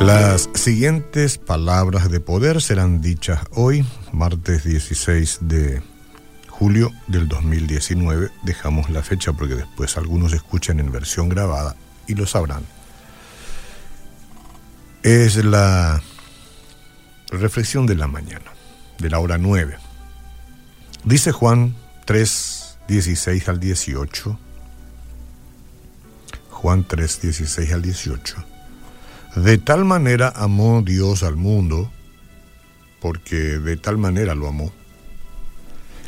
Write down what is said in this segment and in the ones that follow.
Las siguientes palabras de poder serán dichas hoy, martes 16 de julio del 2019. Dejamos la fecha porque después algunos escuchan en versión grabada y lo sabrán. Es la reflexión de la mañana, de la hora 9. Dice Juan 3, 16 al 18. Juan 3, 16 al 18 de tal manera amó Dios al mundo, porque de tal manera lo amó,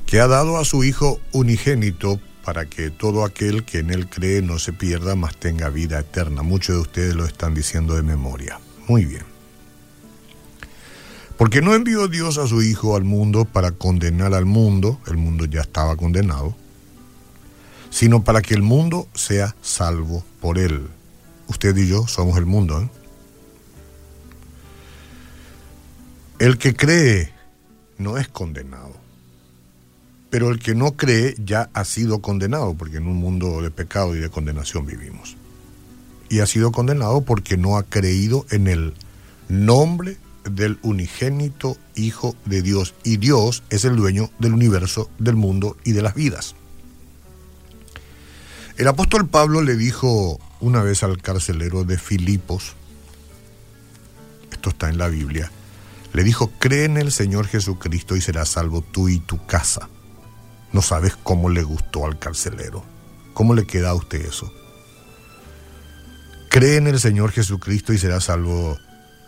que ha dado a su Hijo unigénito para que todo aquel que en Él cree no se pierda, mas tenga vida eterna. Muchos de ustedes lo están diciendo de memoria. Muy bien. Porque no envió Dios a su Hijo al mundo para condenar al mundo, el mundo ya estaba condenado, sino para que el mundo sea salvo por Él. Usted y yo somos el mundo, ¿eh? El que cree no es condenado, pero el que no cree ya ha sido condenado, porque en un mundo de pecado y de condenación vivimos. Y ha sido condenado porque no ha creído en el nombre del unigénito Hijo de Dios. Y Dios es el dueño del universo, del mundo y de las vidas. El apóstol Pablo le dijo una vez al carcelero de Filipos, esto está en la Biblia, le dijo, cree en el Señor Jesucristo y serás salvo tú y tu casa. No sabes cómo le gustó al carcelero. ¿Cómo le queda a usted eso? Cree en el Señor Jesucristo y serás salvo,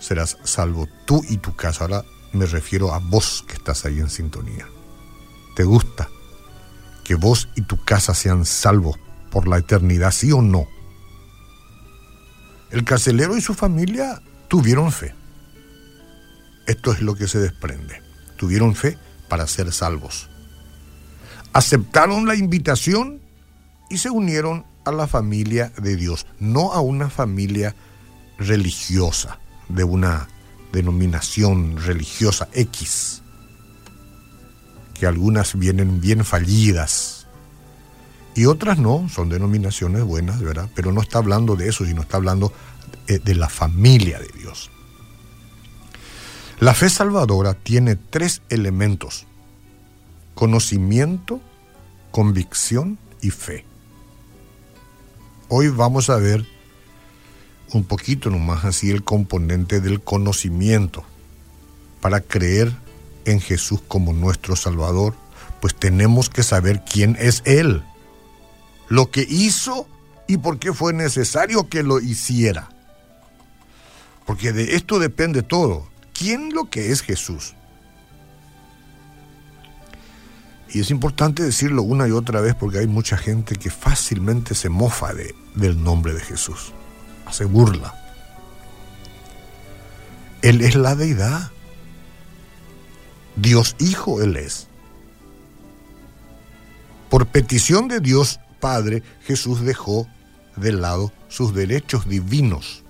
serás salvo tú y tu casa. Ahora me refiero a vos que estás ahí en sintonía. ¿Te gusta que vos y tu casa sean salvos por la eternidad, sí o no? El carcelero y su familia tuvieron fe. Esto es lo que se desprende. Tuvieron fe para ser salvos. Aceptaron la invitación y se unieron a la familia de Dios, no a una familia religiosa, de una denominación religiosa X, que algunas vienen bien fallidas y otras no, son denominaciones buenas, ¿verdad? Pero no está hablando de eso, sino está hablando eh, de la familia de Dios. La fe salvadora tiene tres elementos, conocimiento, convicción y fe. Hoy vamos a ver un poquito nomás así el componente del conocimiento. Para creer en Jesús como nuestro Salvador, pues tenemos que saber quién es Él, lo que hizo y por qué fue necesario que lo hiciera. Porque de esto depende todo quién lo que es Jesús. Y es importante decirlo una y otra vez porque hay mucha gente que fácilmente se mofa de, del nombre de Jesús, hace burla. Él es la deidad. Dios Hijo Él es. Por petición de Dios Padre, Jesús dejó de lado sus derechos divinos,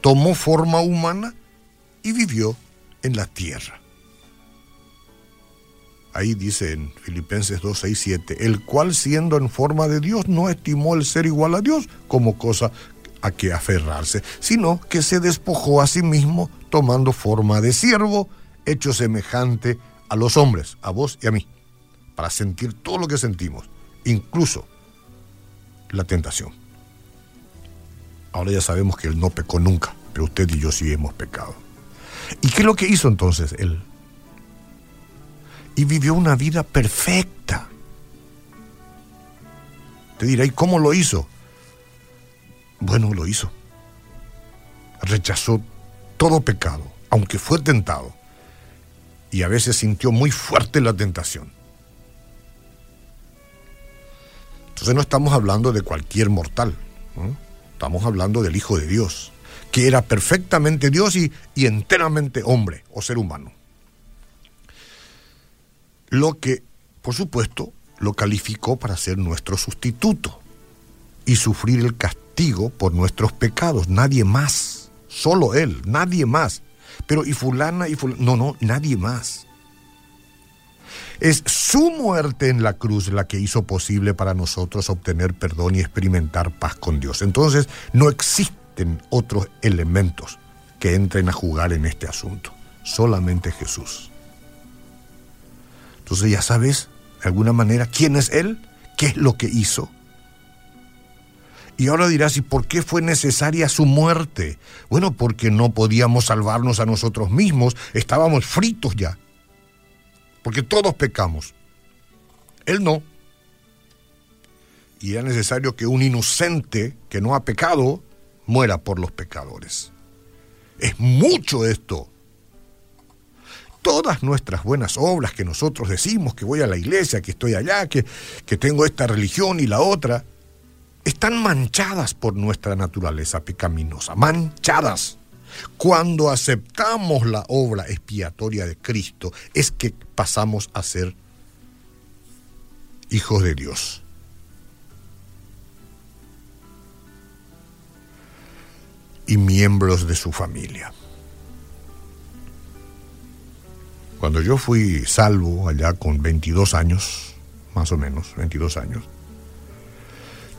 tomó forma humana y vivió en la tierra. Ahí dice en Filipenses 2, 6, 7, el cual siendo en forma de Dios no estimó el ser igual a Dios como cosa a que aferrarse, sino que se despojó a sí mismo tomando forma de siervo, hecho semejante a los hombres, a vos y a mí, para sentir todo lo que sentimos, incluso la tentación. Ahora ya sabemos que Él no pecó nunca, pero usted y yo sí hemos pecado. ¿Y qué es lo que hizo entonces él? Y vivió una vida perfecta. Te dirá, ¿y cómo lo hizo? Bueno, lo hizo. Rechazó todo pecado, aunque fue tentado. Y a veces sintió muy fuerte la tentación. Entonces no estamos hablando de cualquier mortal. Estamos hablando del Hijo de Dios que era perfectamente Dios y, enteramente hombre o ser humano. Lo que, por supuesto, lo calificó para ser nuestro sustituto y sufrir el castigo por nuestros pecados. Nadie más, solo Él, nadie más. Pero y fulana y fulana, no, no, nadie más. Es su muerte en la cruz la que hizo posible para nosotros obtener perdón y experimentar paz con Dios. Entonces no existen otros elementos que entren a jugar en este asunto. Solamente Jesús. Entonces ya sabes, de alguna manera, quién es Él, qué es lo que hizo. Y ahora dirás, ¿y por qué fue necesaria su muerte? Bueno, porque no podíamos salvarnos a nosotros mismos, estábamos fritos ya. Porque todos pecamos. Él no. Y era necesario que un inocente que no ha pecado muera por los pecadores. Es mucho esto todas nuestras buenas obras que nosotros decimos, que voy a la iglesia, que estoy allá, que, que tengo esta religión y la otra, están manchadas por nuestra naturaleza pecaminosa, manchadas. Cuando aceptamos la obra expiatoria de Cristo es que pasamos a ser hijos de Dios. y miembros de su familia. Cuando yo fui salvo allá con 22 años, más o menos, 22 años,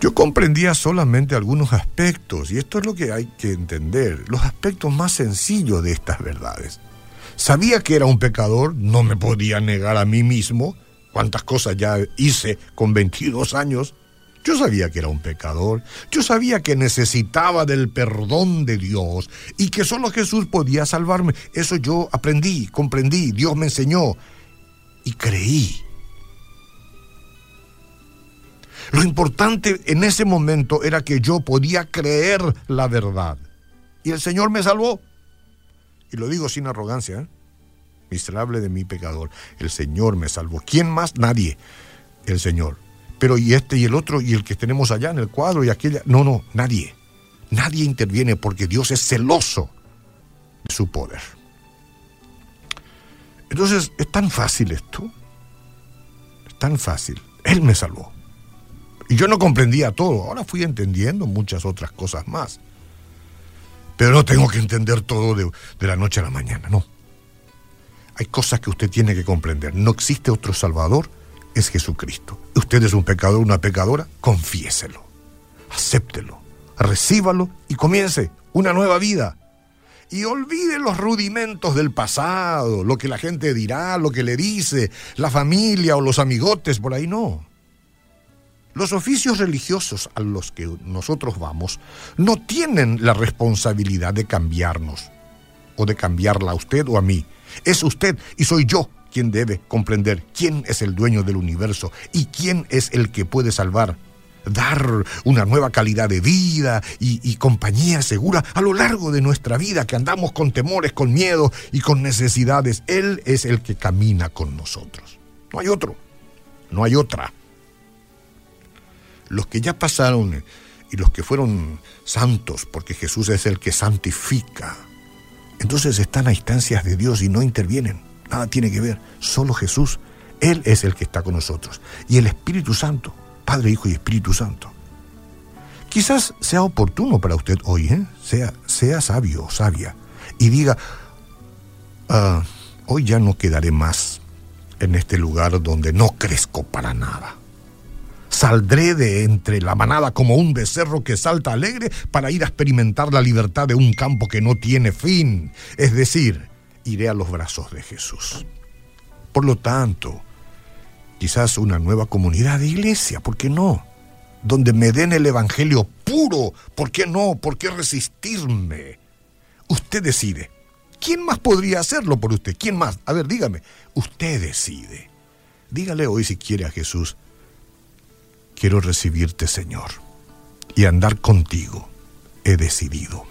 yo comprendía solamente algunos aspectos, y esto es lo que hay que entender, los aspectos más sencillos de estas verdades. Sabía que era un pecador, no me podía negar a mí mismo, cuántas cosas ya hice con 22 años, yo sabía que era un pecador, yo sabía que necesitaba del perdón de Dios y que solo Jesús podía salvarme. Eso yo aprendí, comprendí, Dios me enseñó y creí. Lo importante en ese momento era que yo podía creer la verdad. Y el Señor me salvó. Y lo digo sin arrogancia, ¿eh? miserable de mi pecador. El Señor me salvó. ¿Quién más? Nadie. El Señor. Pero y este y el otro y el que tenemos allá en el cuadro y aquella. No, no, nadie. Nadie interviene porque Dios es celoso de su poder. Entonces, es tan fácil esto. Es tan fácil. Él me salvó. Y yo no comprendía todo. Ahora fui entendiendo muchas otras cosas más. Pero no tengo que entender todo de, la noche a la mañana, no. Hay cosas que usted tiene que comprender. No existe otro Salvador es Jesucristo. Usted es un pecador, una pecadora, confiéselo, acéptelo, recíbalo y comience una nueva vida. Y olvide los rudimentos del pasado, lo que la gente dirá, lo que le dice, la familia o los amigotes, por ahí no. Los oficios religiosos a los que nosotros vamos no tienen la responsabilidad de cambiarnos o de cambiarla a usted o a mí. Es usted y soy yo quien debe comprender quién es el dueño del universo y quién es el que puede salvar, dar una nueva calidad de vida y, compañía segura a lo largo de nuestra vida, que andamos con temores, con miedo y con necesidades. Él es el que camina con nosotros. No hay otro, no hay otra. Los que ya pasaron y los que fueron santos, porque Jesús es el que santifica, entonces están a instancias de Dios y no intervienen nada tiene que ver, solo Jesús. Él es el que está con nosotros. Y el Espíritu Santo, Padre, Hijo y Espíritu Santo. Quizás sea oportuno para usted hoy, ¿eh? sea, sea sabio o sabia, y diga, ah, hoy ya no quedaré más en este lugar donde no crezco para nada. Saldré de entre la manada como un becerro que salta alegre para ir a experimentar la libertad de un campo que no tiene fin. Es decir, iré a los brazos de Jesús. Por lo tanto, quizás una nueva comunidad de iglesia, ¿por qué no? Donde me den el Evangelio puro, ¿por qué no? ¿Por qué resistirme? Usted decide. ¿Quién más podría hacerlo por usted? ¿Quién más? A ver, dígame. Usted decide. Dígale hoy si quiere a Jesús, quiero recibirte Señor y andar contigo. He decidido.